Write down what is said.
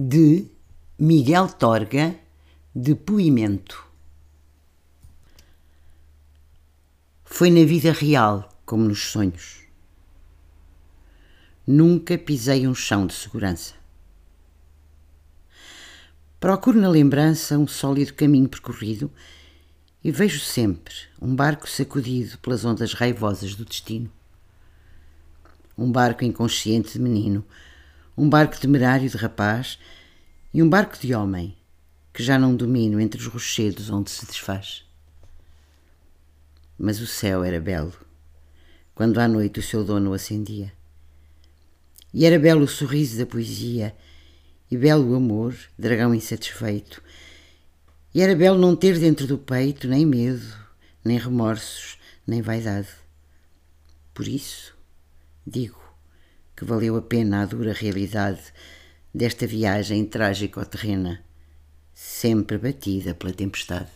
de Miguel Torga, Depoimento. Foi na vida real como nos sonhos. Nunca pisei um chão de segurança. Procuro na lembrança um sólido caminho percorrido e vejo sempre um barco sacudido pelas ondas raivosas do destino. Um barco inconsciente de menino, um barco temerário de rapaz e um barco de homem que já não domino entre os rochedos onde se desfaz. Mas o céu era belo quando à noite o seu dono acendia. E era belo o sorriso da poesia e belo o amor, dragão insatisfeito. E era belo não ter dentro do peito nem medo, nem remorsos, nem vaidade. Por isso, digo que valeu a pena a dura realidade desta viagem trágico-terrena, sempre batida pela tempestade.